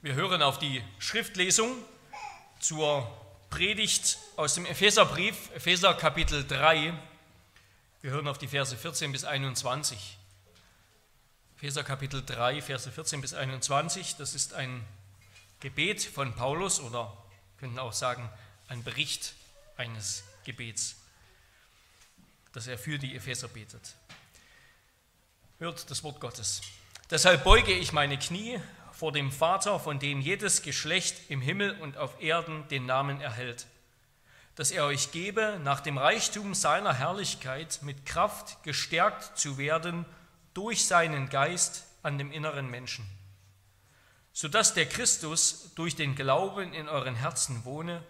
Wir hören auf die Schriftlesung zur Predigt aus dem Epheserbrief, Epheser Kapitel 3. Wir hören auf die Verse 14 bis 21. Epheser Kapitel 3, Verse 14 bis 21, das ist ein Gebet von Paulus oder könnten auch sagen ein Bericht eines Gebets, das er für die Epheser betet. Hört das Wort Gottes. Deshalb beuge ich meine Knie vor dem Vater, von dem jedes Geschlecht im Himmel und auf Erden den Namen erhält, dass er euch gebe, nach dem Reichtum seiner Herrlichkeit mit Kraft gestärkt zu werden durch seinen Geist an dem inneren Menschen, sodass der Christus durch den Glauben in euren Herzen wohne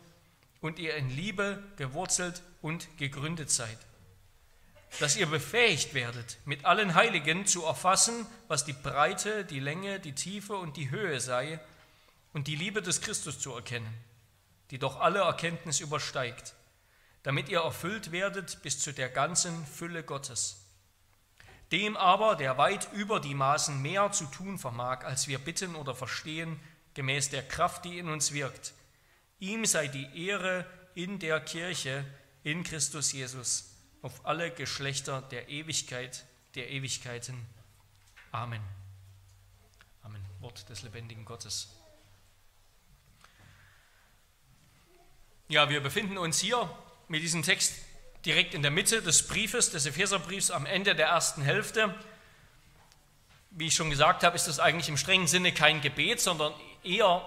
und ihr in Liebe gewurzelt und gegründet seid dass ihr befähigt werdet, mit allen Heiligen zu erfassen, was die Breite, die Länge, die Tiefe und die Höhe sei, und die Liebe des Christus zu erkennen, die doch alle Erkenntnis übersteigt, damit ihr erfüllt werdet bis zu der ganzen Fülle Gottes. Dem aber, der weit über die Maßen mehr zu tun vermag, als wir bitten oder verstehen, gemäß der Kraft, die in uns wirkt, ihm sei die Ehre in der Kirche in Christus Jesus auf alle Geschlechter der Ewigkeit, der Ewigkeiten. Amen. Amen. Wort des lebendigen Gottes. Ja, wir befinden uns hier mit diesem Text direkt in der Mitte des Briefes, des Epheserbriefs, am Ende der ersten Hälfte. Wie ich schon gesagt habe, ist das eigentlich im strengen Sinne kein Gebet, sondern eher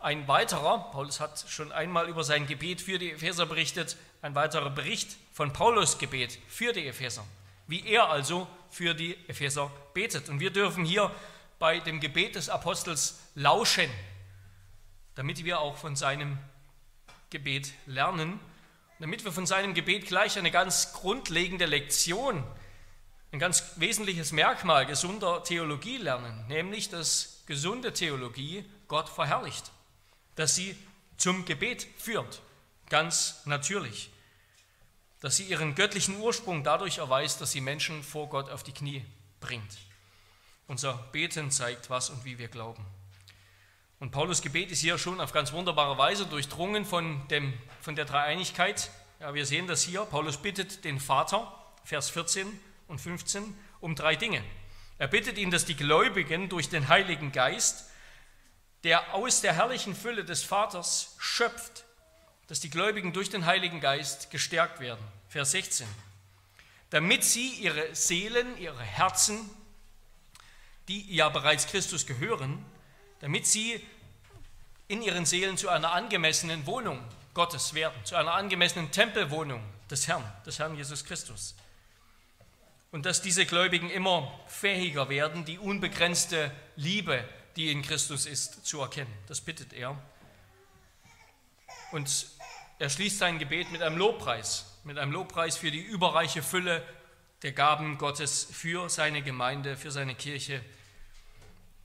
ein weiterer, Paulus hat schon einmal über sein Gebet für die Epheser berichtet, ein weiterer Bericht von Paulus Gebet für die Epheser, wie er also für die Epheser betet. Und wir dürfen hier bei dem Gebet des Apostels lauschen, damit wir auch von seinem Gebet lernen, damit wir von seinem Gebet gleich eine ganz grundlegende Lektion, ein ganz wesentliches Merkmal gesunder Theologie lernen, nämlich dass gesunde Theologie Gott verherrlicht, dass sie zum Gebet führt, ganz natürlich dass sie ihren göttlichen Ursprung dadurch erweist, dass sie Menschen vor Gott auf die Knie bringt. Unser Beten zeigt, was und wie wir glauben. Und Paulus Gebet ist hier schon auf ganz wunderbare Weise durchdrungen von, dem, von der Dreieinigkeit. Ja, wir sehen das hier. Paulus bittet den Vater, Vers 14 und 15, um drei Dinge. Er bittet ihn, dass die Gläubigen durch den Heiligen Geist, der aus der herrlichen Fülle des Vaters schöpft, dass die Gläubigen durch den Heiligen Geist gestärkt werden. Vers 16. Damit sie ihre Seelen, ihre Herzen, die ja bereits Christus gehören, damit sie in ihren Seelen zu einer angemessenen Wohnung Gottes werden, zu einer angemessenen Tempelwohnung des Herrn, des Herrn Jesus Christus. Und dass diese Gläubigen immer fähiger werden, die unbegrenzte Liebe, die in Christus ist, zu erkennen. Das bittet er. Und er schließt sein Gebet mit einem Lobpreis, mit einem Lobpreis für die überreiche Fülle der Gaben Gottes für seine Gemeinde, für seine Kirche,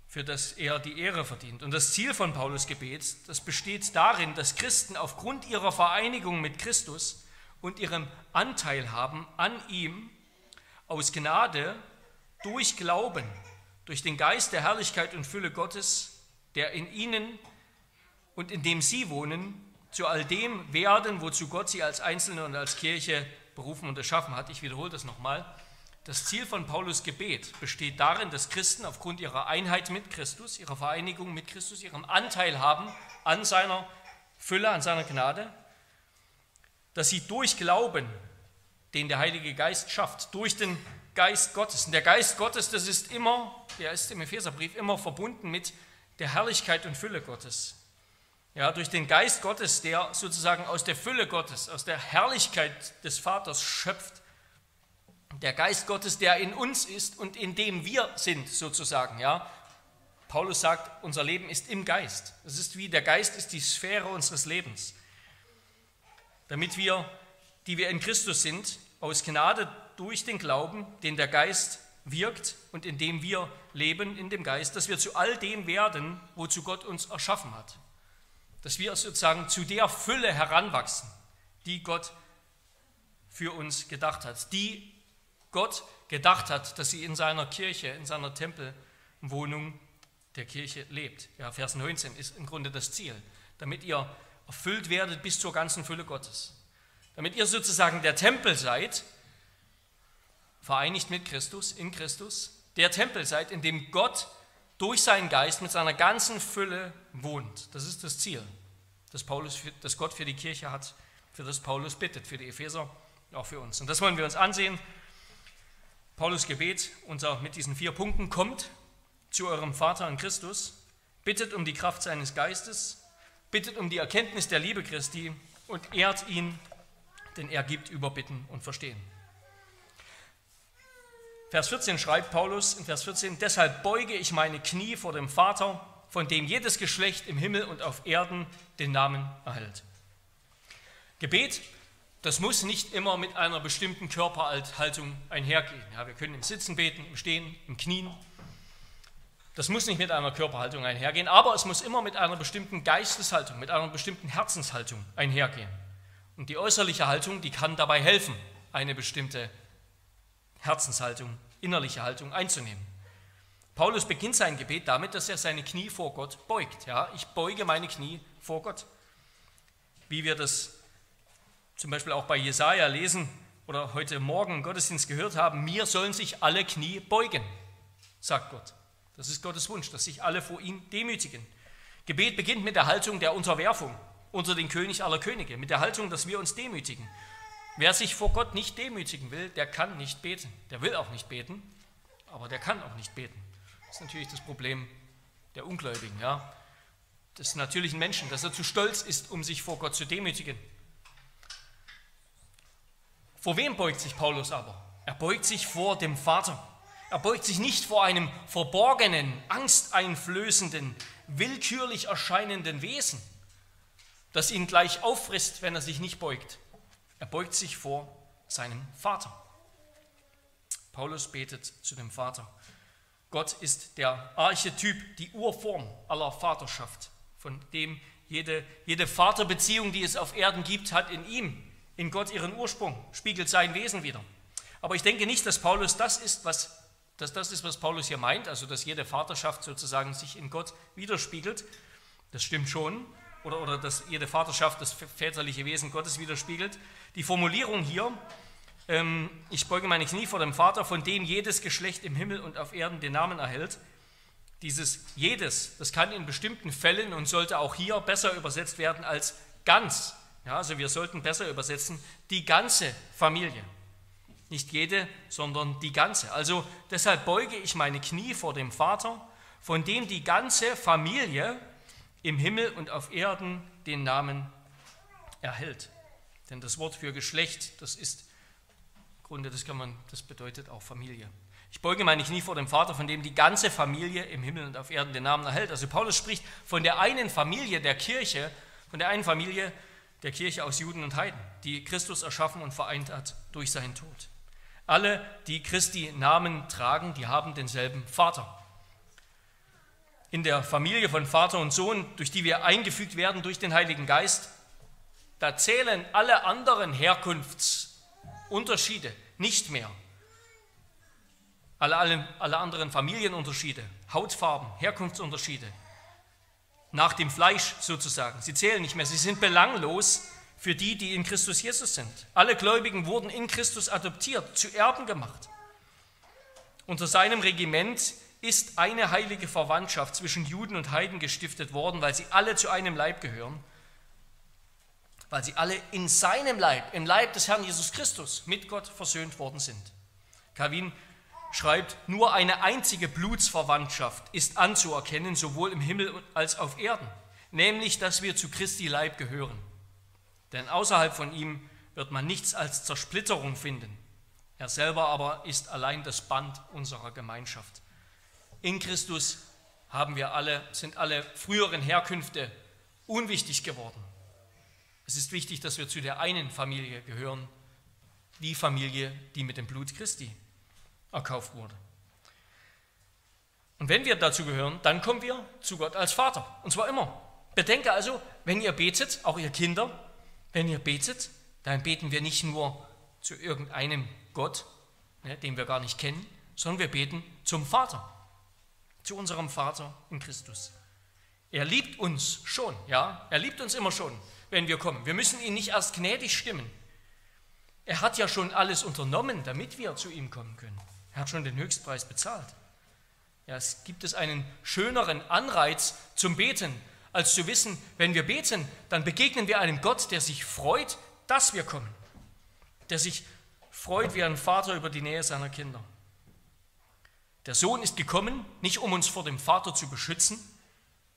für das er die Ehre verdient. Und das Ziel von Paulus Gebet, das besteht darin, dass Christen aufgrund ihrer Vereinigung mit Christus und ihrem Anteil haben an ihm aus Gnade durch Glauben, durch den Geist der Herrlichkeit und Fülle Gottes, der in ihnen und in dem sie wohnen, zu all dem werden, wozu Gott sie als Einzelne und als Kirche berufen und erschaffen hat. Ich wiederhole das nochmal. Das Ziel von Paulus Gebet besteht darin, dass Christen aufgrund ihrer Einheit mit Christus, ihrer Vereinigung mit Christus, ihrem Anteil haben an seiner Fülle, an seiner Gnade, dass sie durch Glauben, den der Heilige Geist schafft, durch den Geist Gottes. Und der Geist Gottes, das ist immer, der ist im Epheserbrief immer verbunden mit der Herrlichkeit und Fülle Gottes ja, durch den Geist Gottes, der sozusagen aus der Fülle Gottes, aus der Herrlichkeit des Vaters schöpft. Der Geist Gottes, der in uns ist und in dem wir sind, sozusagen. Ja. Paulus sagt, unser Leben ist im Geist. Es ist wie der Geist ist die Sphäre unseres Lebens. Damit wir, die wir in Christus sind, aus Gnade durch den Glauben, den der Geist wirkt und in dem wir leben, in dem Geist, dass wir zu all dem werden, wozu Gott uns erschaffen hat dass wir sozusagen zu der Fülle heranwachsen, die Gott für uns gedacht hat, die Gott gedacht hat, dass sie in seiner Kirche, in seiner Tempelwohnung der Kirche lebt. Ja, Vers 19 ist im Grunde das Ziel, damit ihr erfüllt werdet bis zur ganzen Fülle Gottes. Damit ihr sozusagen der Tempel seid, vereinigt mit Christus, in Christus, der Tempel seid, in dem Gott durch seinen Geist mit seiner ganzen Fülle wohnt. Das ist das Ziel, das, Paulus, das Gott für die Kirche hat, für das Paulus bittet, für die Epheser, auch für uns. Und das wollen wir uns ansehen. Paulus Gebet unser, mit diesen vier Punkten kommt zu eurem Vater in Christus, bittet um die Kraft seines Geistes, bittet um die Erkenntnis der Liebe Christi und ehrt ihn, denn er gibt Überbitten und Verstehen. Vers 14 schreibt Paulus in Vers 14, deshalb beuge ich meine Knie vor dem Vater, von dem jedes Geschlecht im Himmel und auf Erden den Namen erhält. Gebet, das muss nicht immer mit einer bestimmten Körperhaltung einhergehen. Ja, wir können im Sitzen beten, im Stehen, im Knien. Das muss nicht mit einer Körperhaltung einhergehen, aber es muss immer mit einer bestimmten Geisteshaltung, mit einer bestimmten Herzenshaltung einhergehen. Und die äußerliche Haltung, die kann dabei helfen, eine bestimmte Herzenshaltung, innerliche Haltung einzunehmen. Paulus beginnt sein Gebet damit, dass er seine Knie vor Gott beugt. Ja, ich beuge meine Knie vor Gott. Wie wir das zum Beispiel auch bei Jesaja lesen oder heute Morgen im Gottesdienst gehört haben, mir sollen sich alle Knie beugen, sagt Gott. Das ist Gottes Wunsch, dass sich alle vor ihm demütigen. Gebet beginnt mit der Haltung der Unterwerfung unter den König aller Könige, mit der Haltung, dass wir uns demütigen. Wer sich vor Gott nicht demütigen will, der kann nicht beten. Der will auch nicht beten, aber der kann auch nicht beten. Ist natürlich das Problem der Ungläubigen, ja, des natürlichen Menschen, dass er zu stolz ist, um sich vor Gott zu demütigen. Vor wem beugt sich Paulus aber? Er beugt sich vor dem Vater. Er beugt sich nicht vor einem verborgenen, angsteinflößenden, willkürlich erscheinenden Wesen, das ihn gleich auffrisst, wenn er sich nicht beugt. Er beugt sich vor seinem Vater. Paulus betet zu dem Vater. Gott ist der Archetyp, die Urform aller Vaterschaft, von dem jede, jede Vaterbeziehung, die es auf Erden gibt, hat in ihm, in Gott ihren Ursprung, spiegelt sein Wesen wieder. Aber ich denke nicht, dass Paulus das ist, was, dass das ist, was Paulus hier meint, also dass jede Vaterschaft sozusagen sich in Gott widerspiegelt. Das stimmt schon, oder, oder dass jede Vaterschaft das väterliche Wesen Gottes widerspiegelt. Die Formulierung hier, ich beuge meine Knie vor dem Vater, von dem jedes Geschlecht im Himmel und auf Erden den Namen erhält, dieses jedes, das kann in bestimmten Fällen und sollte auch hier besser übersetzt werden als ganz. Ja, also wir sollten besser übersetzen, die ganze Familie. Nicht jede, sondern die ganze. Also deshalb beuge ich meine Knie vor dem Vater, von dem die ganze Familie im Himmel und auf Erden den Namen erhält. Denn das Wort für Geschlecht, das ist im Grunde, das kann man, das bedeutet auch Familie. Ich beuge meine Knie vor dem Vater, von dem die ganze Familie im Himmel und auf Erden den Namen erhält. Also Paulus spricht von der einen Familie der Kirche, von der einen Familie der Kirche aus Juden und Heiden, die Christus erschaffen und vereint hat durch seinen Tod. Alle, die Christi Namen tragen, die haben denselben Vater in der Familie von Vater und Sohn, durch die wir eingefügt werden durch den Heiligen Geist, da zählen alle anderen Herkunftsunterschiede nicht mehr. Alle, alle, alle anderen Familienunterschiede, Hautfarben, Herkunftsunterschiede, nach dem Fleisch sozusagen, sie zählen nicht mehr, sie sind belanglos für die, die in Christus Jesus sind. Alle Gläubigen wurden in Christus adoptiert, zu Erben gemacht. Unter seinem Regiment ist eine heilige Verwandtschaft zwischen Juden und Heiden gestiftet worden, weil sie alle zu einem Leib gehören, weil sie alle in seinem Leib, im Leib des Herrn Jesus Christus mit Gott versöhnt worden sind. Calvin schreibt, nur eine einzige Blutsverwandtschaft ist anzuerkennen, sowohl im Himmel als auf Erden, nämlich dass wir zu Christi Leib gehören. Denn außerhalb von ihm wird man nichts als Zersplitterung finden. Er selber aber ist allein das Band unserer Gemeinschaft. In Christus haben wir alle, sind alle früheren Herkünfte unwichtig geworden. Es ist wichtig, dass wir zu der einen Familie gehören, die Familie, die mit dem Blut Christi erkauft wurde. Und wenn wir dazu gehören, dann kommen wir zu Gott als Vater. Und zwar immer. Bedenke also, wenn ihr betet, auch ihr Kinder, wenn ihr betet, dann beten wir nicht nur zu irgendeinem Gott, ne, den wir gar nicht kennen, sondern wir beten zum Vater zu unserem Vater in Christus. Er liebt uns schon, ja, er liebt uns immer schon, wenn wir kommen. Wir müssen ihn nicht erst gnädig stimmen. Er hat ja schon alles unternommen, damit wir zu ihm kommen können. Er hat schon den Höchstpreis bezahlt. Ja, es gibt es einen schöneren Anreiz zum Beten, als zu wissen, wenn wir beten, dann begegnen wir einem Gott, der sich freut, dass wir kommen, der sich freut wie ein Vater über die Nähe seiner Kinder. Der Sohn ist gekommen, nicht um uns vor dem Vater zu beschützen,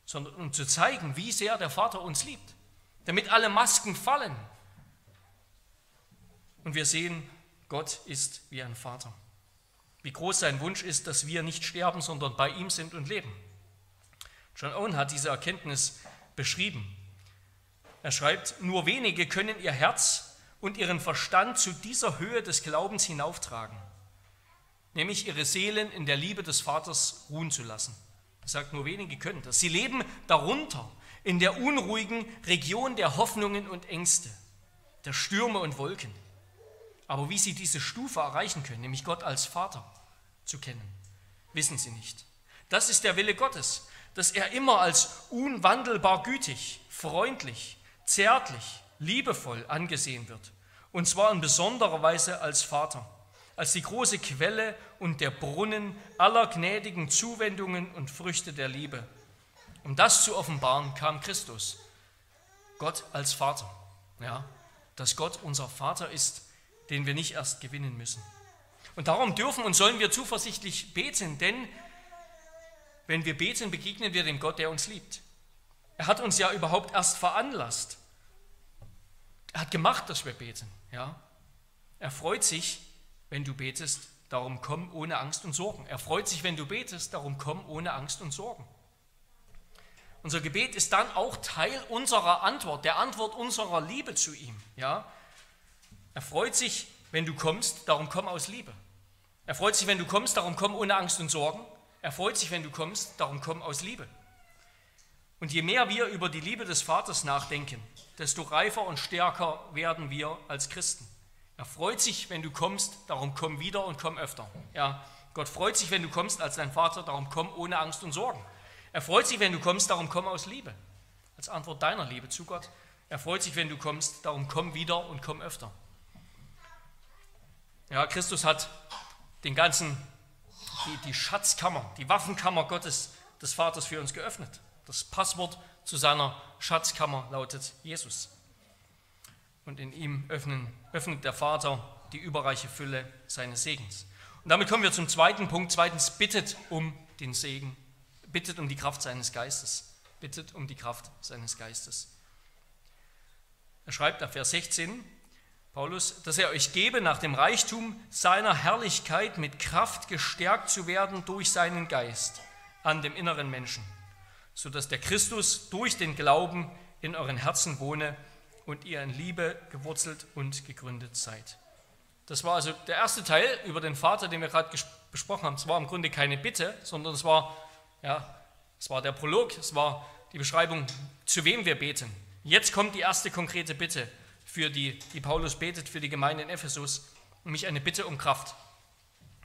sondern um zu zeigen, wie sehr der Vater uns liebt, damit alle Masken fallen. Und wir sehen, Gott ist wie ein Vater. Wie groß sein Wunsch ist, dass wir nicht sterben, sondern bei ihm sind und leben. John Owen hat diese Erkenntnis beschrieben. Er schreibt, nur wenige können ihr Herz und ihren Verstand zu dieser Höhe des Glaubens hinauftragen nämlich ihre Seelen in der Liebe des Vaters ruhen zu lassen. Er sagt, nur wenige können das. Sie leben darunter, in der unruhigen Region der Hoffnungen und Ängste, der Stürme und Wolken. Aber wie sie diese Stufe erreichen können, nämlich Gott als Vater zu kennen, wissen sie nicht. Das ist der Wille Gottes, dass er immer als unwandelbar gütig, freundlich, zärtlich, liebevoll angesehen wird. Und zwar in besonderer Weise als Vater als die große Quelle und der Brunnen aller gnädigen Zuwendungen und Früchte der Liebe. Um das zu offenbaren, kam Christus, Gott als Vater. Ja, dass Gott unser Vater ist, den wir nicht erst gewinnen müssen. Und darum dürfen und sollen wir zuversichtlich beten, denn wenn wir beten, begegnen wir dem Gott, der uns liebt. Er hat uns ja überhaupt erst veranlasst. Er hat gemacht, dass wir beten. Ja? Er freut sich, wenn du betest, darum komm ohne Angst und Sorgen. Er freut sich, wenn du betest, darum komm ohne Angst und Sorgen. Unser Gebet ist dann auch Teil unserer Antwort, der Antwort unserer Liebe zu ihm. Ja? Er freut sich, wenn du kommst, darum komm aus Liebe. Er freut sich, wenn du kommst, darum komm ohne Angst und Sorgen. Er freut sich, wenn du kommst, darum komm aus Liebe. Und je mehr wir über die Liebe des Vaters nachdenken, desto reifer und stärker werden wir als Christen. Er freut sich, wenn du kommst, darum komm wieder und komm öfter. Ja, Gott freut sich, wenn du kommst als dein Vater, darum komm ohne Angst und Sorgen. Er freut sich, wenn du kommst, darum komm aus Liebe, als Antwort deiner Liebe zu Gott. Er freut sich, wenn du kommst, darum komm wieder und komm öfter. Ja, Christus hat den ganzen, die, die Schatzkammer, die Waffenkammer Gottes, des Vaters für uns geöffnet. Das Passwort zu seiner Schatzkammer lautet Jesus und in ihm öffnen, öffnet der Vater die überreiche Fülle seines Segens. Und damit kommen wir zum zweiten Punkt. Zweitens, bittet um den Segen, bittet um die Kraft seines Geistes. Bittet um die Kraft seines Geistes. Er schreibt ab Vers 16, Paulus, dass er euch gebe, nach dem Reichtum seiner Herrlichkeit mit Kraft gestärkt zu werden durch seinen Geist an dem inneren Menschen, sodass der Christus durch den Glauben in euren Herzen wohne und ihr in Liebe gewurzelt und gegründet seid. Das war also der erste Teil über den Vater, den wir gerade besprochen haben. Es war im Grunde keine Bitte, sondern es war, ja, es war der Prolog, es war die Beschreibung, zu wem wir beten. Jetzt kommt die erste konkrete Bitte, für die, die Paulus betet für die Gemeinde in Ephesus, nämlich eine Bitte um Kraft.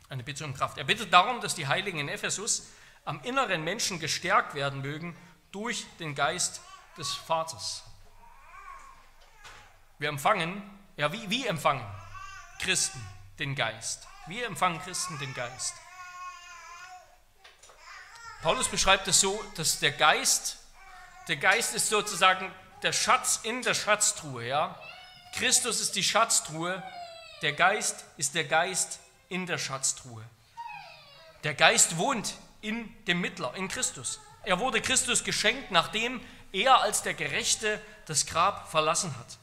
Eine Bitte um Kraft. Er bittet darum, dass die Heiligen in Ephesus am inneren Menschen gestärkt werden mögen durch den Geist des Vaters. Wir empfangen, ja, wie, wie empfangen Christen den Geist? Wie empfangen Christen den Geist? Paulus beschreibt es so, dass der Geist, der Geist ist sozusagen der Schatz in der Schatztruhe, ja? Christus ist die Schatztruhe, der Geist ist der Geist in der Schatztruhe. Der Geist wohnt in dem Mittler, in Christus. Er wurde Christus geschenkt, nachdem er als der Gerechte das Grab verlassen hat.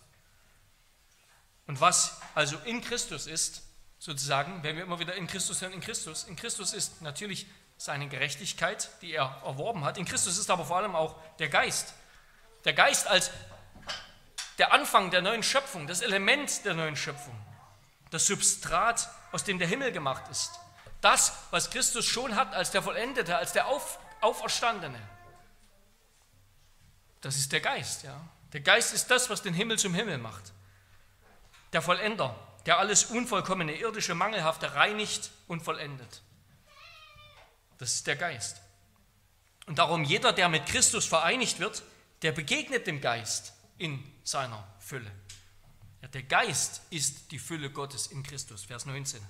Und was also in Christus ist, sozusagen, wenn wir immer wieder in Christus hören, in Christus, in Christus ist natürlich seine Gerechtigkeit, die er erworben hat. In Christus ist aber vor allem auch der Geist. Der Geist als der Anfang der neuen Schöpfung, das Element der neuen Schöpfung, das Substrat, aus dem der Himmel gemacht ist. Das, was Christus schon hat als der Vollendete, als der Auf, Auferstandene. Das ist der Geist, ja. Der Geist ist das, was den Himmel zum Himmel macht der Vollender, der alles Unvollkommene, irdische, Mangelhafte reinigt und vollendet. Das ist der Geist. Und darum jeder, der mit Christus vereinigt wird, der begegnet dem Geist in seiner Fülle. Ja, der Geist ist die Fülle Gottes in Christus, Vers 19.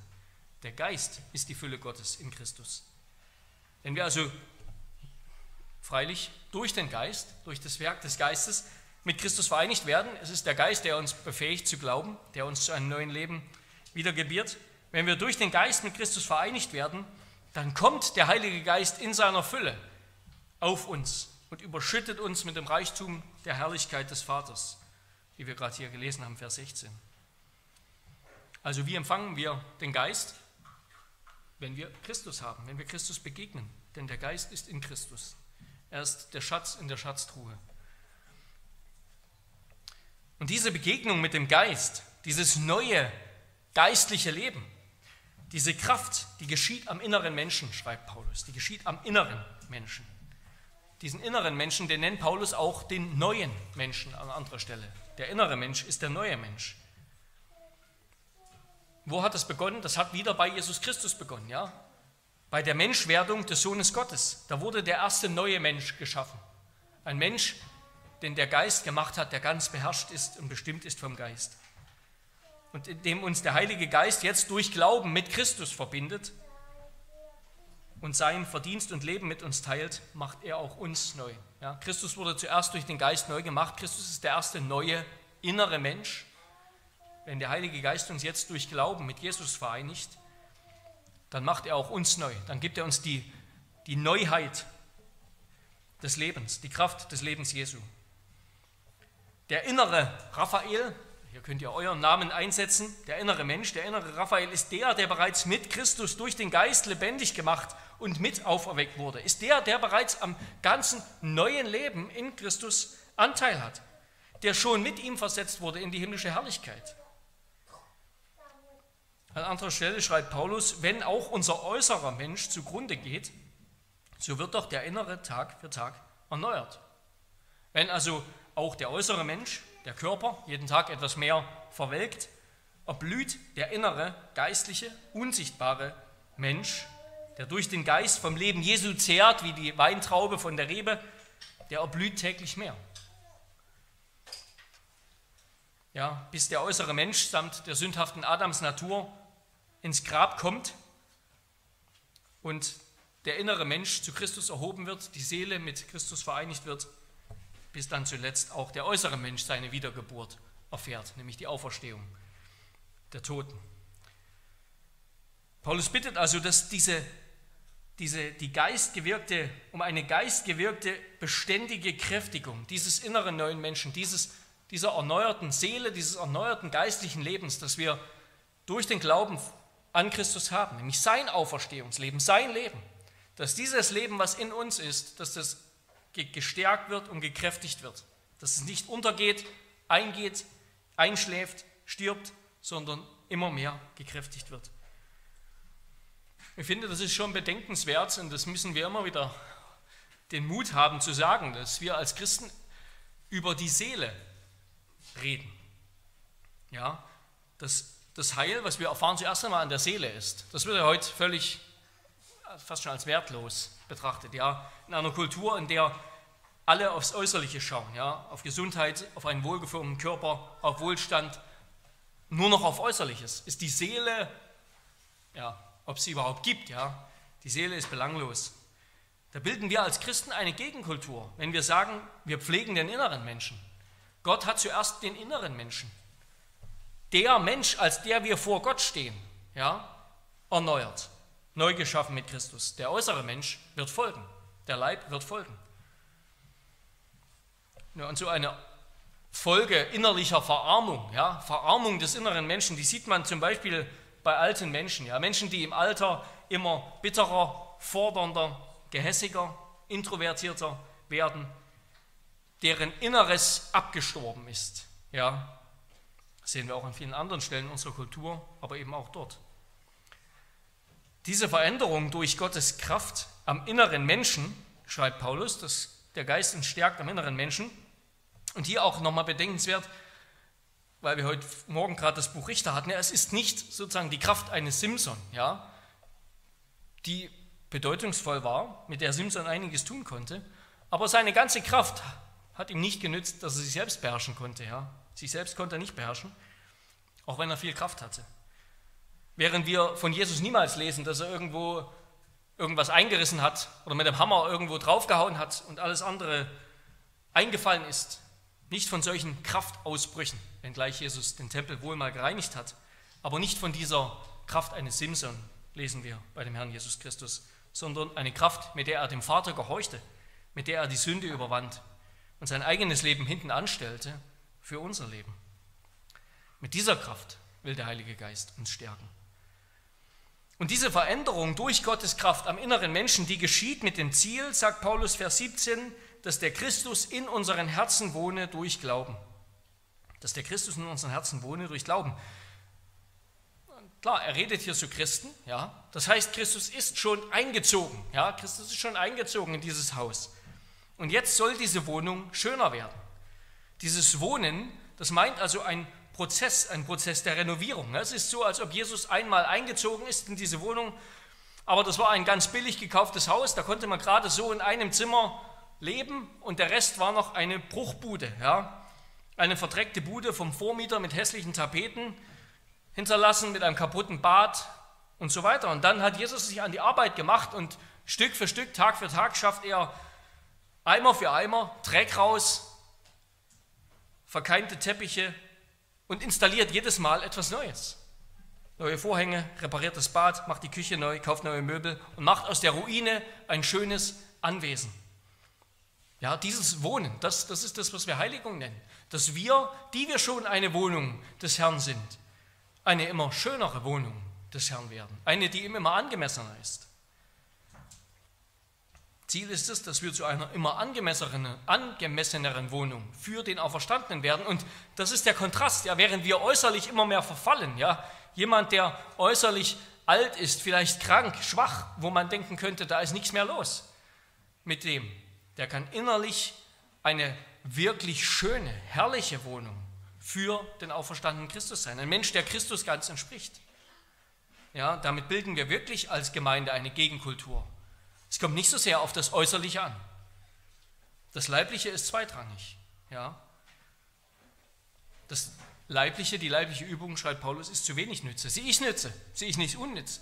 Der Geist ist die Fülle Gottes in Christus. Wenn wir also freilich durch den Geist, durch das Werk des Geistes mit Christus vereinigt werden, es ist der Geist, der uns befähigt zu glauben, der uns zu einem neuen Leben wiedergebiert. Wenn wir durch den Geist mit Christus vereinigt werden, dann kommt der Heilige Geist in seiner Fülle auf uns und überschüttet uns mit dem Reichtum der Herrlichkeit des Vaters, wie wir gerade hier gelesen haben, Vers 16. Also wie empfangen wir den Geist? Wenn wir Christus haben, wenn wir Christus begegnen. Denn der Geist ist in Christus. Er ist der Schatz in der Schatztruhe. Und diese Begegnung mit dem Geist, dieses neue geistliche Leben, diese Kraft, die geschieht am inneren Menschen, schreibt Paulus, die geschieht am inneren Menschen. Diesen inneren Menschen, den nennt Paulus auch den neuen Menschen an anderer Stelle. Der innere Mensch ist der neue Mensch. Wo hat das begonnen? Das hat wieder bei Jesus Christus begonnen, ja? Bei der Menschwerdung des Sohnes Gottes. Da wurde der erste neue Mensch geschaffen. Ein Mensch, den der Geist gemacht hat, der ganz beherrscht ist und bestimmt ist vom Geist und indem uns der Heilige Geist jetzt durch Glauben mit Christus verbindet und sein Verdienst und Leben mit uns teilt, macht er auch uns neu. Ja, Christus wurde zuerst durch den Geist neu gemacht. Christus ist der erste neue innere Mensch. Wenn der Heilige Geist uns jetzt durch Glauben mit Jesus vereinigt, dann macht er auch uns neu. Dann gibt er uns die, die Neuheit des Lebens, die Kraft des Lebens Jesu. Der innere Raphael, hier könnt ihr euren Namen einsetzen. Der innere Mensch, der innere Raphael ist der, der bereits mit Christus durch den Geist lebendig gemacht und mit auferweckt wurde. Ist der, der bereits am ganzen neuen Leben in Christus Anteil hat. Der schon mit ihm versetzt wurde in die himmlische Herrlichkeit. An anderer Stelle schreibt Paulus, wenn auch unser äußerer Mensch zugrunde geht, so wird doch der innere Tag für Tag erneuert. Wenn also auch der äußere Mensch der Körper, jeden Tag etwas mehr verwelkt, erblüht der innere, geistliche, unsichtbare Mensch, der durch den Geist vom Leben Jesu zehrt, wie die Weintraube von der Rebe, der erblüht täglich mehr. Ja, bis der äußere Mensch samt der sündhaften Adams Natur ins Grab kommt und der innere Mensch zu Christus erhoben wird, die Seele mit Christus vereinigt wird bis dann zuletzt auch der äußere Mensch seine Wiedergeburt erfährt, nämlich die Auferstehung der Toten. Paulus bittet also, dass diese, diese, die geistgewirkte, um eine geistgewirkte, beständige Kräftigung dieses inneren neuen Menschen, dieses, dieser erneuerten Seele, dieses erneuerten geistlichen Lebens, das wir durch den Glauben an Christus haben, nämlich sein Auferstehungsleben, sein Leben, dass dieses Leben, was in uns ist, dass das gestärkt wird und gekräftigt wird. Dass es nicht untergeht, eingeht, einschläft, stirbt, sondern immer mehr gekräftigt wird. Ich finde, das ist schon bedenkenswert und das müssen wir immer wieder den Mut haben zu sagen, dass wir als Christen über die Seele reden. Ja, dass das Heil, was wir erfahren, zuerst einmal an der Seele ist. Das wird ja heute völlig fast schon als wertlos betrachtet. Ja? In einer Kultur, in der alle aufs Äußerliche schauen, ja? auf Gesundheit, auf einen wohlgeformten Körper, auf Wohlstand, nur noch auf Äußerliches, ist die Seele, ja, ob sie überhaupt gibt, ja, die Seele ist belanglos. Da bilden wir als Christen eine Gegenkultur, wenn wir sagen, wir pflegen den inneren Menschen. Gott hat zuerst den inneren Menschen. Der Mensch, als der wir vor Gott stehen, ja, erneuert neu geschaffen mit Christus. Der äußere Mensch wird folgen, der Leib wird folgen. Und so eine Folge innerlicher Verarmung, ja, Verarmung des inneren Menschen, die sieht man zum Beispiel bei alten Menschen, ja, Menschen, die im Alter immer bitterer, fordernder, gehässiger, introvertierter werden, deren Inneres abgestorben ist. Ja, sehen wir auch an vielen anderen Stellen unserer Kultur, aber eben auch dort. Diese Veränderung durch Gottes Kraft am inneren Menschen, schreibt Paulus, dass der Geist uns stärkt am inneren Menschen. Und hier auch nochmal bedenkenswert, weil wir heute Morgen gerade das Buch Richter hatten, es ist nicht sozusagen die Kraft eines Simson, ja, die bedeutungsvoll war, mit der Simson einiges tun konnte, aber seine ganze Kraft hat ihm nicht genützt, dass er sich selbst beherrschen konnte. Ja? Sich selbst konnte er nicht beherrschen, auch wenn er viel Kraft hatte. Während wir von Jesus niemals lesen, dass er irgendwo irgendwas eingerissen hat oder mit dem Hammer irgendwo draufgehauen hat und alles andere eingefallen ist. Nicht von solchen Kraftausbrüchen, wenngleich Jesus den Tempel wohl mal gereinigt hat, aber nicht von dieser Kraft eines Simson, lesen wir bei dem Herrn Jesus Christus, sondern eine Kraft, mit der er dem Vater gehorchte, mit der er die Sünde überwand und sein eigenes Leben hinten anstellte für unser Leben. Mit dieser Kraft will der Heilige Geist uns stärken. Und diese Veränderung durch Gottes Kraft am inneren Menschen, die geschieht mit dem Ziel, sagt Paulus Vers 17, dass der Christus in unseren Herzen wohne durch Glauben. Dass der Christus in unseren Herzen wohne durch Glauben. Klar, er redet hier zu Christen, ja. Das heißt, Christus ist schon eingezogen, ja. Christus ist schon eingezogen in dieses Haus. Und jetzt soll diese Wohnung schöner werden. Dieses Wohnen, das meint also ein Prozess, ein Prozess der Renovierung. Es ist so, als ob Jesus einmal eingezogen ist in diese Wohnung, aber das war ein ganz billig gekauftes Haus, da konnte man gerade so in einem Zimmer leben und der Rest war noch eine Bruchbude, ja. Eine verdreckte Bude vom Vormieter mit hässlichen Tapeten, hinterlassen mit einem kaputten Bad und so weiter. Und dann hat Jesus sich an die Arbeit gemacht und Stück für Stück, Tag für Tag schafft er Eimer für Eimer Dreck raus, verkeimte Teppiche und installiert jedes Mal etwas Neues. Neue Vorhänge, repariert das Bad, macht die Küche neu, kauft neue Möbel und macht aus der Ruine ein schönes Anwesen. Ja, dieses Wohnen, das, das ist das, was wir Heiligung nennen. Dass wir, die wir schon eine Wohnung des Herrn sind, eine immer schönere Wohnung des Herrn werden, eine, die ihm immer angemessener ist. Ziel ist es, dass wir zu einer immer angemesseneren, angemesseneren Wohnung für den Auferstandenen werden. Und das ist der Kontrast, ja, während wir äußerlich immer mehr verfallen, ja, jemand, der äußerlich alt ist, vielleicht krank, schwach, wo man denken könnte, da ist nichts mehr los mit dem, der kann innerlich eine wirklich schöne, herrliche Wohnung für den auferstandenen Christus sein. Ein Mensch, der Christus ganz entspricht. Ja, damit bilden wir wirklich als Gemeinde eine Gegenkultur. Es kommt nicht so sehr auf das Äußerliche an. Das Leibliche ist zweitrangig. Ja. Das Leibliche, die leibliche Übung, schreibt Paulus, ist zu wenig Nütze. Sie ist Nütze, sie ist nicht unnütz.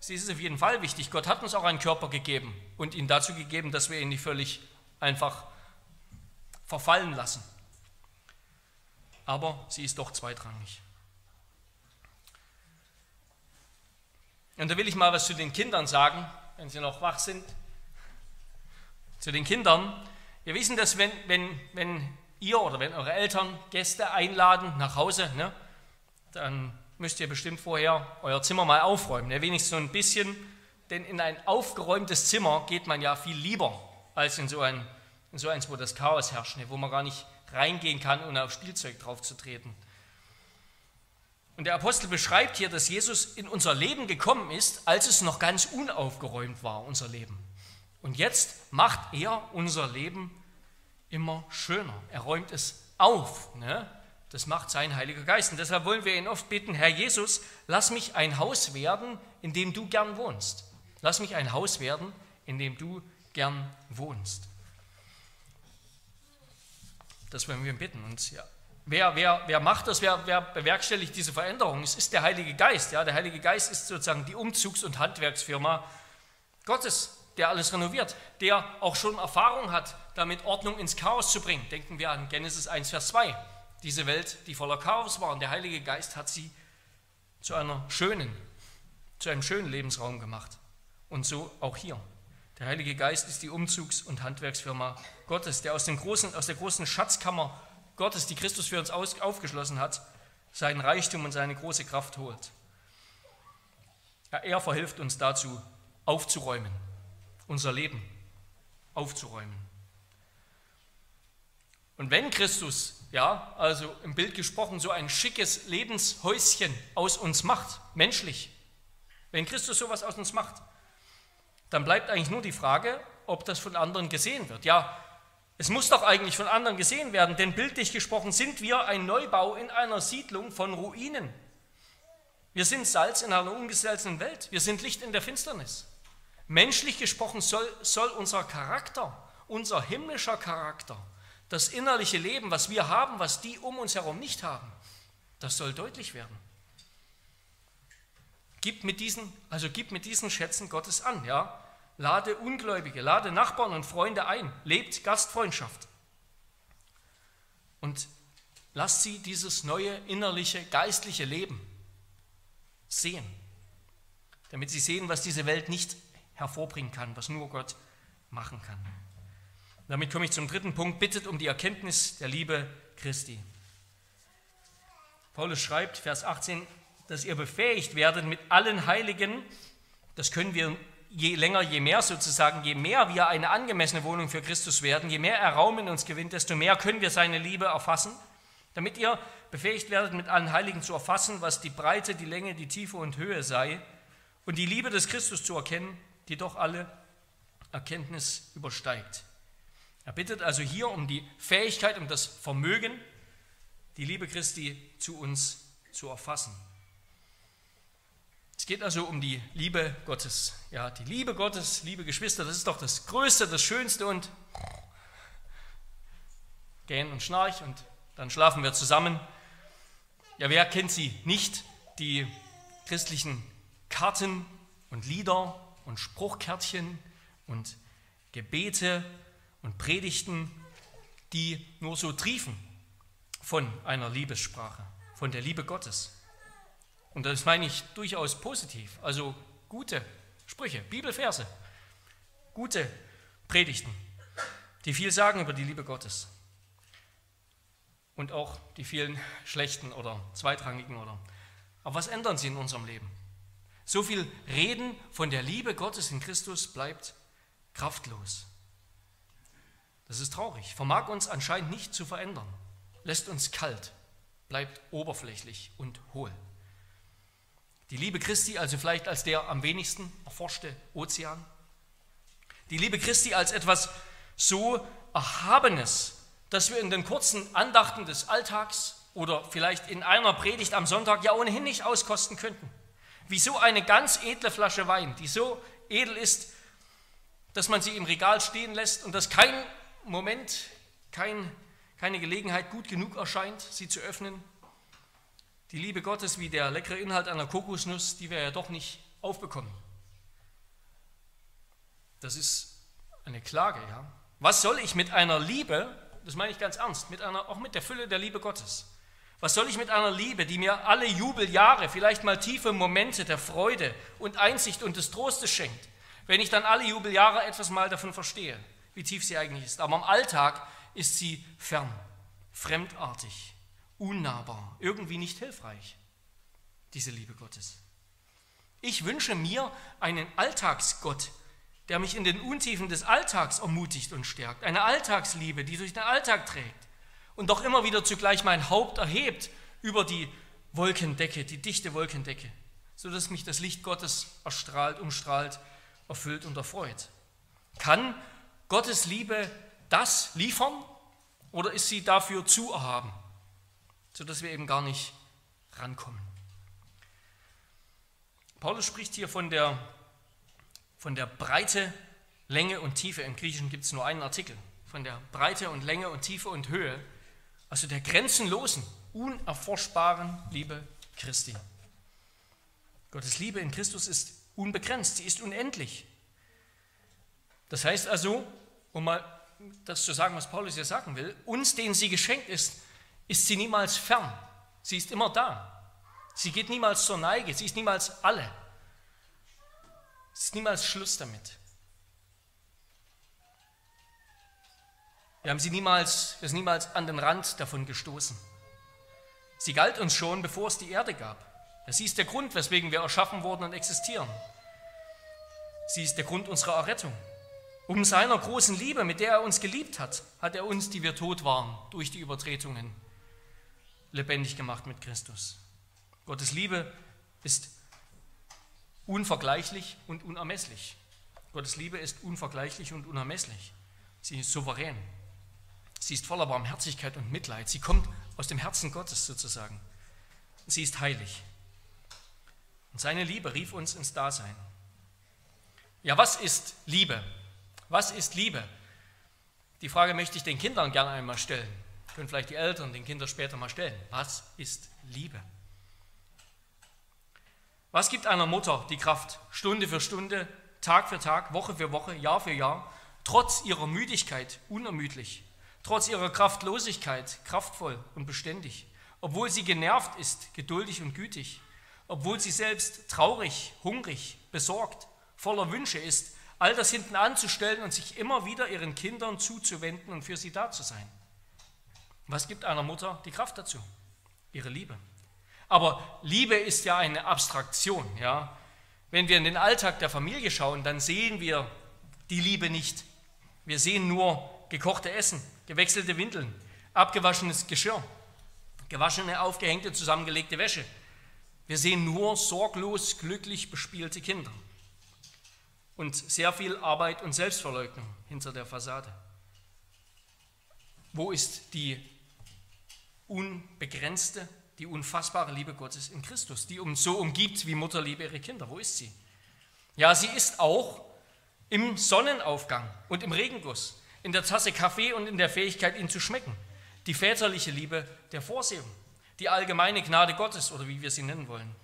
Sie ist auf jeden Fall wichtig. Gott hat uns auch einen Körper gegeben und ihn dazu gegeben, dass wir ihn nicht völlig einfach verfallen lassen aber sie ist doch zweitrangig. Und da will ich mal was zu den Kindern sagen, wenn sie noch wach sind. Zu den Kindern. Wir wissen, dass wenn, wenn, wenn ihr oder wenn eure Eltern Gäste einladen nach Hause, ne, dann müsst ihr bestimmt vorher euer Zimmer mal aufräumen. Ja, wenigstens so ein bisschen, denn in ein aufgeräumtes Zimmer geht man ja viel lieber als in so, ein, in so eins, wo das Chaos herrscht, ne, wo man gar nicht reingehen kann, ohne auf Spielzeug draufzutreten. Und der Apostel beschreibt hier, dass Jesus in unser Leben gekommen ist, als es noch ganz unaufgeräumt war, unser Leben. Und jetzt macht er unser Leben immer schöner. Er räumt es auf. Ne? Das macht sein Heiliger Geist. Und deshalb wollen wir ihn oft bitten, Herr Jesus, lass mich ein Haus werden, in dem du gern wohnst. Lass mich ein Haus werden, in dem du gern wohnst. Das wollen wir bitten. Und ja, wer, wer, wer macht das, wer, wer bewerkstelligt diese Veränderung? Es ist der Heilige Geist. Ja? Der Heilige Geist ist sozusagen die Umzugs- und Handwerksfirma Gottes, der alles renoviert, der auch schon Erfahrung hat, damit Ordnung ins Chaos zu bringen. Denken wir an Genesis 1, Vers 2. Diese Welt, die voller Chaos war, und der Heilige Geist hat sie zu einer schönen, zu einem schönen Lebensraum gemacht. Und so auch hier. Der Heilige Geist ist die Umzugs- und Handwerksfirma Gottes, der aus, dem großen, aus der großen Schatzkammer Gottes, die Christus für uns aufgeschlossen hat, seinen Reichtum und seine große Kraft holt. Ja, er verhilft uns dazu, aufzuräumen, unser Leben aufzuräumen. Und wenn Christus, ja, also im Bild gesprochen, so ein schickes Lebenshäuschen aus uns macht, menschlich, wenn Christus sowas aus uns macht, dann bleibt eigentlich nur die Frage, ob das von anderen gesehen wird. Ja, es muss doch eigentlich von anderen gesehen werden, denn bildlich gesprochen sind wir ein Neubau in einer Siedlung von Ruinen. Wir sind Salz in einer ungesalzenen Welt. Wir sind Licht in der Finsternis. Menschlich gesprochen soll, soll unser Charakter, unser himmlischer Charakter, das innerliche Leben, was wir haben, was die um uns herum nicht haben, das soll deutlich werden. Gib mit diesen, also gib mit diesen Schätzen Gottes an, ja. Lade Ungläubige, lade Nachbarn und Freunde ein, lebt Gastfreundschaft. Und lasst sie dieses neue innerliche, geistliche Leben sehen, damit sie sehen, was diese Welt nicht hervorbringen kann, was nur Gott machen kann. Damit komme ich zum dritten Punkt, bittet um die Erkenntnis der Liebe Christi. Paulus schreibt, Vers 18, dass ihr befähigt werdet mit allen Heiligen, das können wir je länger, je mehr sozusagen, je mehr wir eine angemessene Wohnung für Christus werden, je mehr er Raum in uns gewinnt, desto mehr können wir seine Liebe erfassen, damit ihr befähigt werdet, mit allen Heiligen zu erfassen, was die Breite, die Länge, die Tiefe und Höhe sei und die Liebe des Christus zu erkennen, die doch alle Erkenntnis übersteigt. Er bittet also hier um die Fähigkeit, um das Vermögen, die Liebe Christi zu uns zu erfassen. Es geht also um die Liebe Gottes. Ja, die Liebe Gottes, liebe Geschwister, das ist doch das Größte, das Schönste und gähn und schnarch und dann schlafen wir zusammen. Ja, wer kennt sie nicht? Die christlichen Karten und Lieder und Spruchkärtchen und Gebete und Predigten, die nur so triefen von einer Liebessprache, von der Liebe Gottes. Und das meine ich durchaus positiv, also gute Sprüche, Bibelverse, gute Predigten, die viel sagen über die Liebe Gottes. Und auch die vielen schlechten oder zweitrangigen oder. Aber was ändern sie in unserem Leben? So viel Reden von der Liebe Gottes in Christus bleibt kraftlos. Das ist traurig, vermag uns anscheinend nicht zu verändern, lässt uns kalt, bleibt oberflächlich und hohl. Die Liebe Christi also vielleicht als der am wenigsten erforschte Ozean. Die Liebe Christi als etwas so Erhabenes, dass wir in den kurzen Andachten des Alltags oder vielleicht in einer Predigt am Sonntag ja ohnehin nicht auskosten könnten. Wie so eine ganz edle Flasche Wein, die so edel ist, dass man sie im Regal stehen lässt und dass kein Moment kein, keine Gelegenheit gut genug erscheint, sie zu öffnen. Die Liebe Gottes wie der leckere Inhalt einer Kokosnuss, die wir ja doch nicht aufbekommen. Das ist eine Klage, ja. Was soll ich mit einer Liebe, das meine ich ganz ernst, mit einer, auch mit der Fülle der Liebe Gottes, was soll ich mit einer Liebe, die mir alle Jubeljahre, vielleicht mal tiefe Momente der Freude und Einsicht und des Trostes schenkt, wenn ich dann alle Jubeljahre etwas mal davon verstehe? wie tief sie eigentlich ist. Aber im Alltag ist sie fern, fremdartig, unnahbar, irgendwie nicht hilfreich, diese Liebe Gottes. Ich wünsche mir einen Alltagsgott, der mich in den Untiefen des Alltags ermutigt und stärkt. Eine Alltagsliebe, die durch den Alltag trägt und doch immer wieder zugleich mein Haupt erhebt über die Wolkendecke, die dichte Wolkendecke, sodass mich das Licht Gottes erstrahlt, umstrahlt, erfüllt und erfreut. Kann Gottes Liebe das liefern oder ist sie dafür zu erhaben, sodass wir eben gar nicht rankommen? Paulus spricht hier von der, von der Breite, Länge und Tiefe. Im Griechischen gibt es nur einen Artikel. Von der Breite und Länge und Tiefe und Höhe, also der grenzenlosen, unerforschbaren Liebe Christi. Gottes Liebe in Christus ist unbegrenzt, sie ist unendlich. Das heißt also, um mal das zu sagen, was Paulus hier sagen will, uns, denen sie geschenkt ist, ist sie niemals fern. Sie ist immer da. Sie geht niemals zur Neige. Sie ist niemals alle. Es ist niemals Schluss damit. Wir haben sie niemals, wir sind niemals an den Rand davon gestoßen. Sie galt uns schon, bevor es die Erde gab. Sie ist der Grund, weswegen wir erschaffen wurden und existieren. Sie ist der Grund unserer Errettung. Um seiner großen Liebe, mit der er uns geliebt hat, hat er uns, die wir tot waren, durch die Übertretungen lebendig gemacht mit Christus. Gottes Liebe ist unvergleichlich und unermesslich. Gottes Liebe ist unvergleichlich und unermesslich. Sie ist souverän. Sie ist voller Barmherzigkeit und Mitleid. Sie kommt aus dem Herzen Gottes sozusagen. Sie ist heilig. Und seine Liebe rief uns ins Dasein. Ja, was ist Liebe? Was ist Liebe? Die Frage möchte ich den Kindern gerne einmal stellen. Können vielleicht die Eltern den Kindern später mal stellen. Was ist Liebe? Was gibt einer Mutter die Kraft, Stunde für Stunde, Tag für Tag, Woche für Woche, Jahr für Jahr, trotz ihrer Müdigkeit unermüdlich, trotz ihrer Kraftlosigkeit kraftvoll und beständig, obwohl sie genervt ist, geduldig und gütig, obwohl sie selbst traurig, hungrig, besorgt, voller Wünsche ist, all das hinten anzustellen und sich immer wieder ihren Kindern zuzuwenden und für sie da zu sein. Was gibt einer Mutter die Kraft dazu? Ihre Liebe. Aber Liebe ist ja eine Abstraktion. Ja? Wenn wir in den Alltag der Familie schauen, dann sehen wir die Liebe nicht. Wir sehen nur gekochte Essen, gewechselte Windeln, abgewaschenes Geschirr, gewaschene, aufgehängte, zusammengelegte Wäsche. Wir sehen nur sorglos, glücklich bespielte Kinder und sehr viel Arbeit und Selbstverleugnung hinter der Fassade. Wo ist die unbegrenzte die unfassbare Liebe Gottes in Christus, die uns so umgibt wie Mutterliebe ihre Kinder. Wo ist sie? Ja, sie ist auch im Sonnenaufgang und im Regenguss, in der Tasse Kaffee und in der Fähigkeit, ihn zu schmecken. Die väterliche Liebe der Vorsehung, die allgemeine Gnade Gottes oder wie wir sie nennen wollen.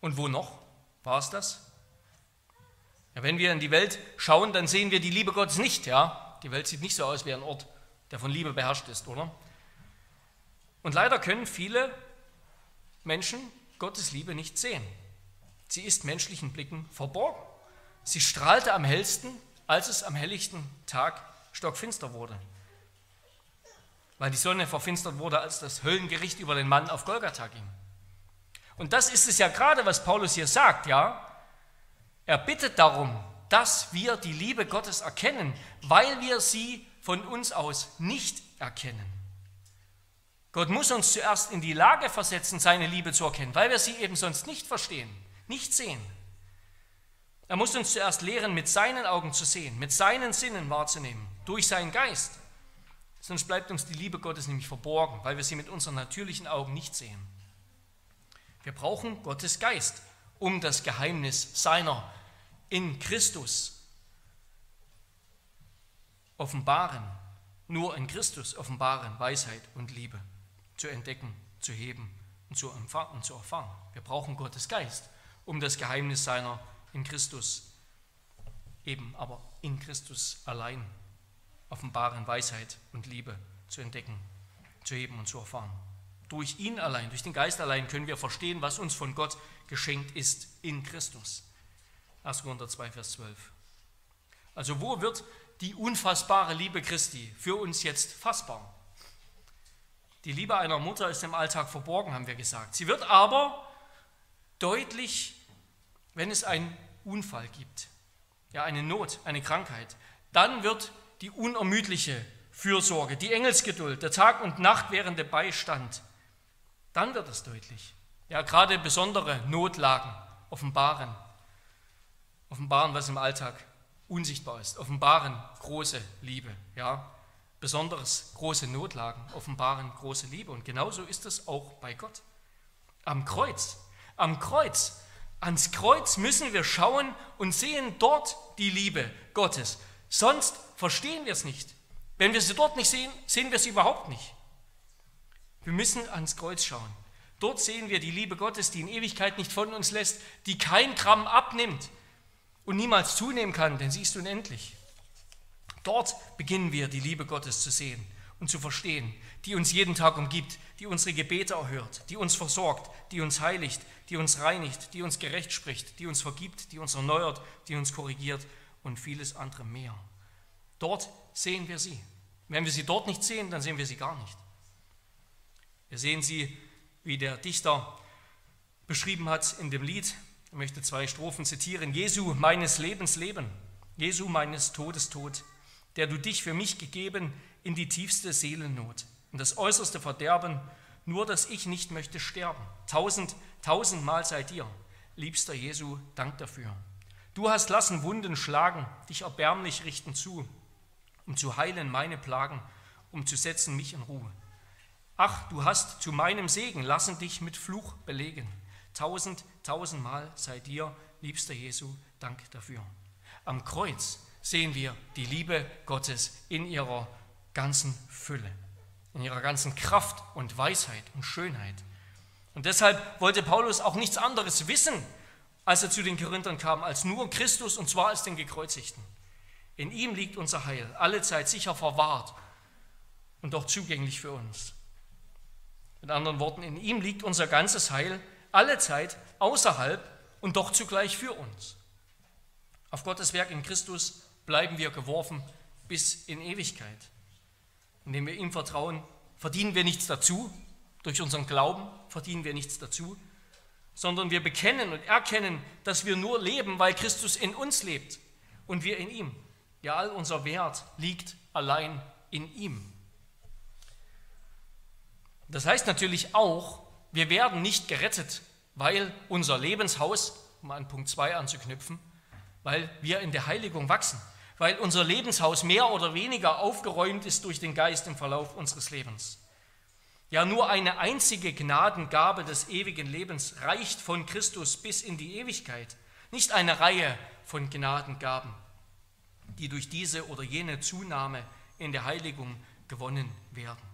Und wo noch war es das? Ja, wenn wir in die Welt schauen, dann sehen wir die Liebe Gottes nicht. Ja? Die Welt sieht nicht so aus wie ein Ort, der von Liebe beherrscht ist, oder? Und leider können viele Menschen Gottes Liebe nicht sehen. Sie ist menschlichen Blicken verborgen. Sie strahlte am hellsten, als es am helllichten Tag stockfinster wurde. Weil die Sonne verfinstert wurde, als das Höllengericht über den Mann auf Golgatha ging. Und das ist es ja gerade, was Paulus hier sagt, ja? Er bittet darum, dass wir die Liebe Gottes erkennen, weil wir sie von uns aus nicht erkennen. Gott muss uns zuerst in die Lage versetzen, seine Liebe zu erkennen, weil wir sie eben sonst nicht verstehen, nicht sehen. Er muss uns zuerst lehren, mit seinen Augen zu sehen, mit seinen Sinnen wahrzunehmen, durch seinen Geist. Sonst bleibt uns die Liebe Gottes nämlich verborgen, weil wir sie mit unseren natürlichen Augen nicht sehen. Wir brauchen Gottes Geist, um das Geheimnis seiner in Christus offenbaren, nur in Christus offenbaren Weisheit und Liebe zu entdecken, zu heben und zu, und zu erfahren. Wir brauchen Gottes Geist, um das Geheimnis seiner in Christus, eben aber in Christus allein offenbaren Weisheit und Liebe zu entdecken, zu heben und zu erfahren. Durch ihn allein, durch den Geist allein können wir verstehen, was uns von Gott geschenkt ist in Christus. 1. Korinther 2, Vers 12. Also wo wird die unfassbare Liebe Christi für uns jetzt fassbar? Die Liebe einer Mutter ist im Alltag verborgen, haben wir gesagt. Sie wird aber deutlich, wenn es einen Unfall gibt, ja eine Not, eine Krankheit. Dann wird die unermüdliche Fürsorge, die Engelsgeduld, der Tag und Nacht währende Beistand, dann wird es deutlich. Ja, gerade besondere Notlagen offenbaren, offenbaren, was im Alltag unsichtbar ist, offenbaren große Liebe. Ja, besonders große Notlagen offenbaren große Liebe. Und genauso ist es auch bei Gott. Am Kreuz, am Kreuz, ans Kreuz müssen wir schauen und sehen dort die Liebe Gottes. Sonst verstehen wir es nicht. Wenn wir sie dort nicht sehen, sehen wir sie überhaupt nicht. Wir müssen ans Kreuz schauen. Dort sehen wir die Liebe Gottes, die in Ewigkeit nicht von uns lässt, die kein Gramm abnimmt und niemals zunehmen kann, denn sie ist unendlich. Dort beginnen wir die Liebe Gottes zu sehen und zu verstehen, die uns jeden Tag umgibt, die unsere Gebete erhört, die uns versorgt, die uns heiligt, die uns reinigt, die uns gerecht spricht, die uns vergibt, die uns erneuert, die uns korrigiert und vieles andere mehr. Dort sehen wir sie. Wenn wir sie dort nicht sehen, dann sehen wir sie gar nicht. Wir sehen sie, wie der Dichter beschrieben hat in dem Lied. Ich möchte zwei Strophen zitieren. Jesu meines Lebens Leben, Jesu meines Todes Tod der du dich für mich gegeben in die tiefste Seelennot, in das äußerste Verderben, nur dass ich nicht möchte sterben. Tausend, tausendmal sei dir, liebster Jesu, Dank dafür. Du hast lassen Wunden schlagen, dich erbärmlich richten zu, um zu heilen meine Plagen, um zu setzen mich in Ruhe. Ach, du hast zu meinem Segen lassen dich mit Fluch belegen. Tausend, tausendmal sei dir, liebster Jesu, Dank dafür. Am Kreuz sehen wir die Liebe Gottes in ihrer ganzen Fülle, in ihrer ganzen Kraft und Weisheit und Schönheit. Und deshalb wollte Paulus auch nichts anderes wissen, als er zu den Korinthern kam, als nur Christus und zwar als den Gekreuzigten. In ihm liegt unser Heil, alle Zeit sicher verwahrt und doch zugänglich für uns. Mit anderen Worten, in ihm liegt unser ganzes Heil, alle Zeit außerhalb und doch zugleich für uns. Auf Gottes Werk in Christus bleiben wir geworfen bis in Ewigkeit. Indem wir ihm vertrauen, verdienen wir nichts dazu, durch unseren Glauben verdienen wir nichts dazu, sondern wir bekennen und erkennen, dass wir nur leben, weil Christus in uns lebt und wir in ihm. Ja, all unser Wert liegt allein in ihm. Das heißt natürlich auch, wir werden nicht gerettet, weil unser Lebenshaus, um an Punkt 2 anzuknüpfen, weil wir in der Heiligung wachsen, weil unser Lebenshaus mehr oder weniger aufgeräumt ist durch den Geist im Verlauf unseres Lebens. Ja, nur eine einzige Gnadengabe des ewigen Lebens reicht von Christus bis in die Ewigkeit, nicht eine Reihe von Gnadengaben, die durch diese oder jene Zunahme in der Heiligung gewonnen werden.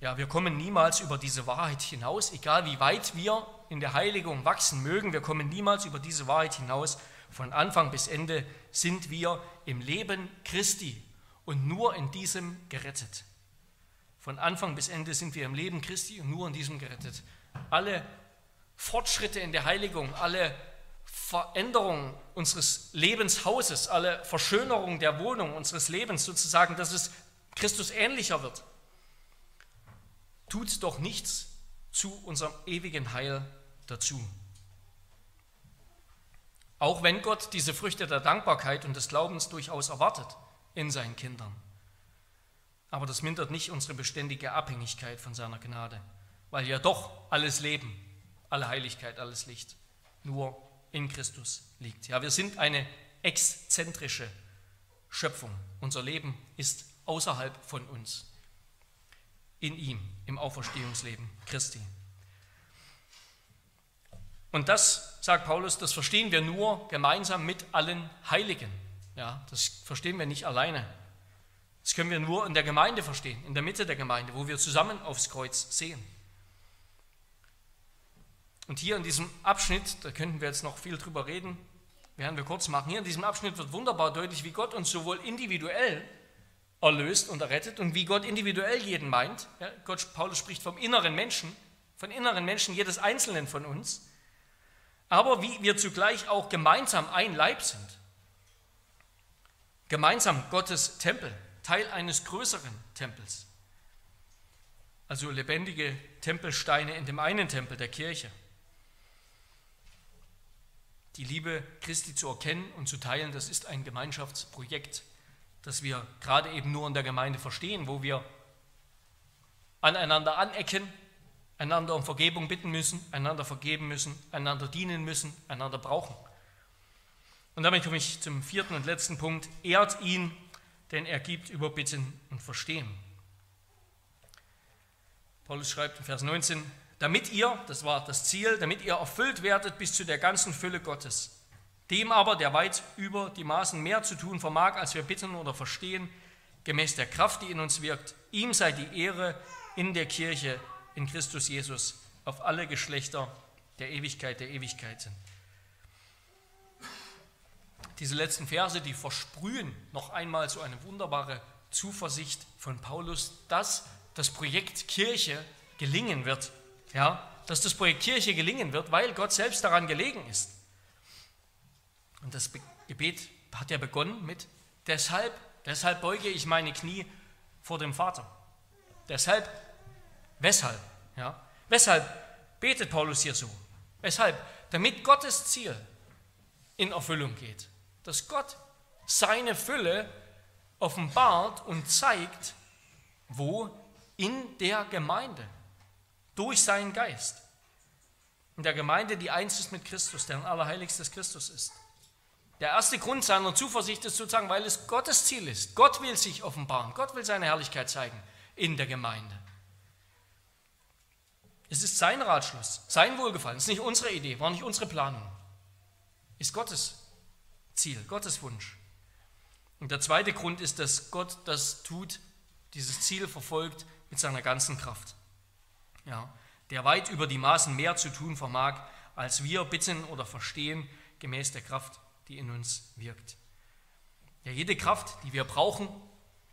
Ja, wir kommen niemals über diese Wahrheit hinaus, egal wie weit wir in der Heiligung wachsen mögen, wir kommen niemals über diese Wahrheit hinaus. Von Anfang bis Ende sind wir im Leben Christi und nur in diesem gerettet. Von Anfang bis Ende sind wir im Leben Christi und nur in diesem gerettet. Alle Fortschritte in der Heiligung, alle Veränderungen unseres Lebenshauses, alle Verschönerungen der Wohnung unseres Lebens sozusagen, dass es Christus ähnlicher wird, tut doch nichts zu unserem ewigen Heil dazu. Auch wenn Gott diese Früchte der Dankbarkeit und des Glaubens durchaus erwartet in seinen Kindern. Aber das mindert nicht unsere beständige Abhängigkeit von seiner Gnade, weil ja doch alles Leben, alle Heiligkeit, alles Licht nur in Christus liegt. Ja, wir sind eine exzentrische Schöpfung. Unser Leben ist außerhalb von uns, in ihm, im Auferstehungsleben Christi. Und das, sagt Paulus, das verstehen wir nur gemeinsam mit allen Heiligen. Ja, das verstehen wir nicht alleine. Das können wir nur in der Gemeinde verstehen, in der Mitte der Gemeinde, wo wir zusammen aufs Kreuz sehen. Und hier in diesem Abschnitt, da könnten wir jetzt noch viel drüber reden, werden wir kurz machen. Hier in diesem Abschnitt wird wunderbar deutlich, wie Gott uns sowohl individuell erlöst und errettet und wie Gott individuell jeden meint. Ja, Gott, Paulus spricht vom inneren Menschen, von inneren Menschen jedes Einzelnen von uns, aber wie wir zugleich auch gemeinsam ein Leib sind. Gemeinsam Gottes Tempel. Teil eines größeren Tempels. Also lebendige Tempelsteine in dem einen Tempel der Kirche. Die Liebe Christi zu erkennen und zu teilen, das ist ein Gemeinschaftsprojekt, das wir gerade eben nur in der Gemeinde verstehen, wo wir aneinander anecken, einander um Vergebung bitten müssen, einander vergeben müssen, einander dienen müssen, einander brauchen. Und damit komme ich zum vierten und letzten Punkt. Ehrt ihn denn er gibt über Bitten und Verstehen. Paulus schreibt in Vers 19, damit ihr, das war das Ziel, damit ihr erfüllt werdet bis zu der ganzen Fülle Gottes. Dem aber, der weit über die Maßen mehr zu tun vermag, als wir bitten oder verstehen, gemäß der Kraft, die in uns wirkt, ihm sei die Ehre in der Kirche in Christus Jesus auf alle Geschlechter der Ewigkeit der Ewigkeiten. Diese letzten Verse, die versprühen noch einmal so eine wunderbare Zuversicht von Paulus, dass das Projekt Kirche gelingen wird. Ja, dass das Projekt Kirche gelingen wird, weil Gott selbst daran gelegen ist. Und das Gebet hat ja begonnen mit deshalb, deshalb beuge ich meine Knie vor dem Vater. Deshalb, weshalb? Ja, weshalb betet Paulus hier so? Weshalb? Damit Gottes Ziel in Erfüllung geht dass Gott seine Fülle offenbart und zeigt, wo? In der Gemeinde, durch seinen Geist. In der Gemeinde, die eins ist mit Christus, der ein allerheiligstes Christus ist. Der erste Grund seiner Zuversicht ist sozusagen, weil es Gottes Ziel ist. Gott will sich offenbaren, Gott will seine Herrlichkeit zeigen in der Gemeinde. Es ist sein Ratschluss, sein Wohlgefallen. Es ist nicht unsere Idee, war nicht unsere Planung. Ist Gottes Ziel, Gottes Wunsch. Und der zweite Grund ist, dass Gott das tut, dieses Ziel verfolgt mit seiner ganzen Kraft. Ja, der weit über die Maßen mehr zu tun vermag, als wir bitten oder verstehen, gemäß der Kraft, die in uns wirkt. Ja, jede Kraft, die wir brauchen,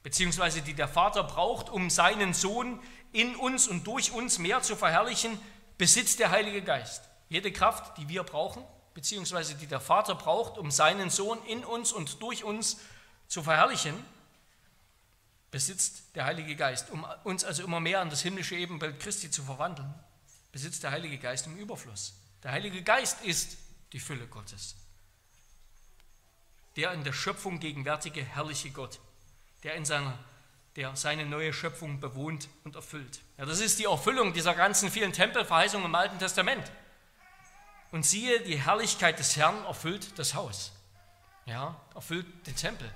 beziehungsweise die der Vater braucht, um seinen Sohn in uns und durch uns mehr zu verherrlichen, besitzt der Heilige Geist. Jede Kraft, die wir brauchen, beziehungsweise die der Vater braucht, um seinen Sohn in uns und durch uns zu verherrlichen, besitzt der Heilige Geist. Um uns also immer mehr an das himmlische Ebenbild Christi zu verwandeln, besitzt der Heilige Geist im Überfluss. Der Heilige Geist ist die Fülle Gottes. Der in der Schöpfung gegenwärtige herrliche Gott, der in seiner der seine neue Schöpfung bewohnt und erfüllt. Ja, das ist die Erfüllung dieser ganzen vielen Tempelverheißungen im Alten Testament. Und siehe, die Herrlichkeit des Herrn erfüllt das Haus. Ja, erfüllt den Tempel.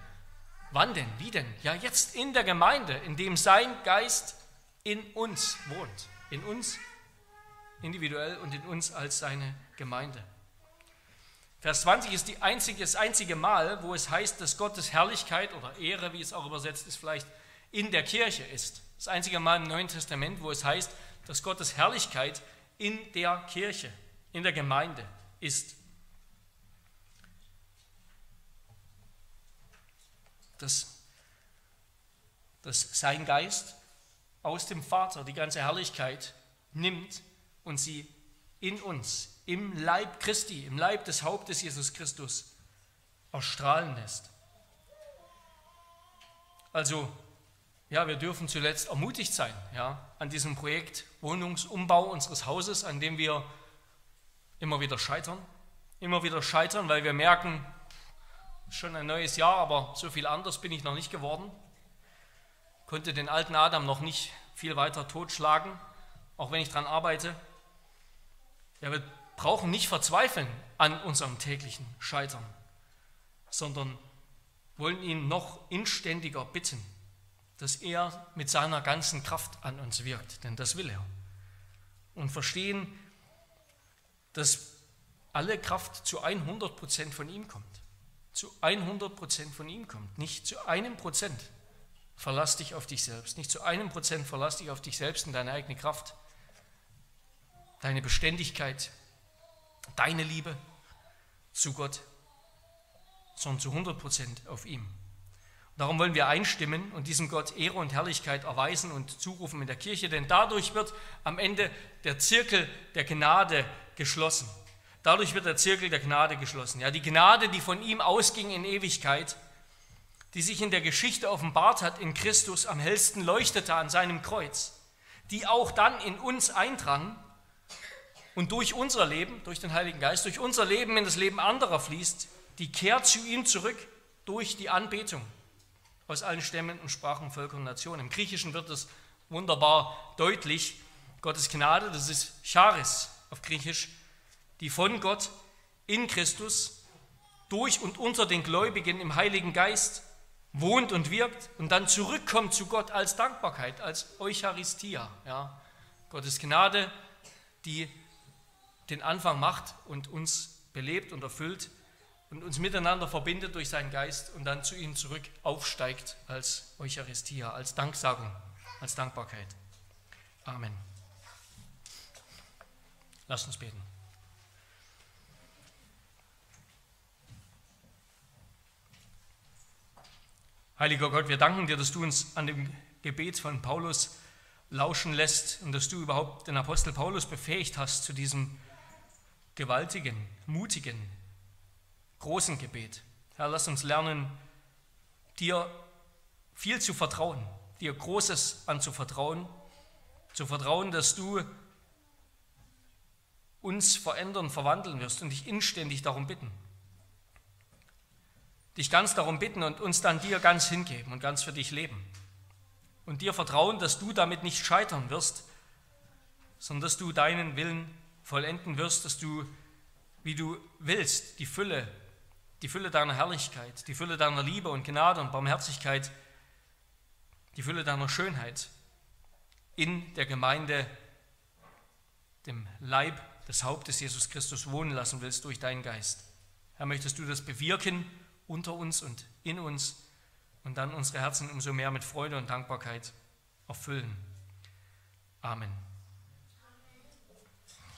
Wann denn? Wie denn? Ja, jetzt in der Gemeinde, in dem sein Geist in uns wohnt. In uns individuell und in uns als seine Gemeinde. Vers 20 ist die einzige, das einzige Mal, wo es heißt, dass Gottes Herrlichkeit oder Ehre, wie es auch übersetzt ist, vielleicht in der Kirche ist. Das einzige Mal im Neuen Testament, wo es heißt, dass Gottes Herrlichkeit in der Kirche, in der Gemeinde ist. Dass, dass sein Geist aus dem Vater die ganze Herrlichkeit nimmt und sie in uns, im Leib Christi, im Leib des Hauptes Jesus Christus erstrahlen lässt. Also ja, wir dürfen zuletzt ermutigt sein ja, an diesem Projekt Wohnungsumbau unseres Hauses, an dem wir immer wieder scheitern. Immer wieder scheitern, weil wir merken, schon ein neues Jahr, aber so viel anders bin ich noch nicht geworden. Konnte den alten Adam noch nicht viel weiter totschlagen, auch wenn ich daran arbeite. Ja, wir brauchen nicht verzweifeln an unserem täglichen Scheitern, sondern wollen ihn noch inständiger bitten, dass er mit seiner ganzen Kraft an uns wirkt, denn das will er. Und verstehen, dass alle Kraft zu 100 Prozent von ihm kommt. Zu 100 Prozent von ihm kommt, nicht zu einem Prozent. Verlass dich auf dich selbst. Nicht zu einem Prozent verlass dich auf dich selbst und deine eigene Kraft, deine Beständigkeit, deine Liebe zu Gott, sondern zu 100 Prozent auf ihm. Darum wollen wir einstimmen und diesem Gott Ehre und Herrlichkeit erweisen und zurufen in der Kirche, denn dadurch wird am Ende der Zirkel der Gnade geschlossen. Dadurch wird der Zirkel der Gnade geschlossen. Ja, die Gnade, die von ihm ausging in Ewigkeit, die sich in der Geschichte offenbart hat in Christus, am hellsten leuchtete an seinem Kreuz, die auch dann in uns eindrang und durch unser Leben, durch den Heiligen Geist, durch unser Leben in das Leben anderer fließt, die kehrt zu ihm zurück durch die Anbetung aus allen Stämmen und Sprachen, Völkern und Nationen. Im Griechischen wird es wunderbar deutlich. Gottes Gnade, das ist Charis auf Griechisch, die von Gott in Christus durch und unter den Gläubigen im Heiligen Geist wohnt und wirkt und dann zurückkommt zu Gott als Dankbarkeit, als Eucharistia. Ja. Gottes Gnade, die den Anfang macht und uns belebt und erfüllt und uns miteinander verbindet durch seinen Geist und dann zu ihm zurück aufsteigt als Eucharistia, als Danksagung, als Dankbarkeit. Amen. Lasst uns beten. Heiliger Gott, wir danken dir, dass du uns an dem Gebet von Paulus lauschen lässt und dass du überhaupt den Apostel Paulus befähigt hast zu diesem gewaltigen, mutigen, großen Gebet. Herr, lass uns lernen, dir viel zu vertrauen, dir Großes anzuvertrauen, zu vertrauen, dass du uns verändern, verwandeln wirst und dich inständig darum bitten. Dich ganz darum bitten und uns dann dir ganz hingeben und ganz für dich leben. Und dir vertrauen, dass du damit nicht scheitern wirst, sondern dass du deinen Willen vollenden wirst, dass du, wie du willst, die Fülle die Fülle deiner Herrlichkeit, die Fülle deiner Liebe und Gnade und Barmherzigkeit, die Fülle deiner Schönheit in der Gemeinde dem Leib des Hauptes Jesus Christus wohnen lassen willst durch deinen Geist. Herr, möchtest du das bewirken unter uns und in uns und dann unsere Herzen umso mehr mit Freude und Dankbarkeit erfüllen. Amen.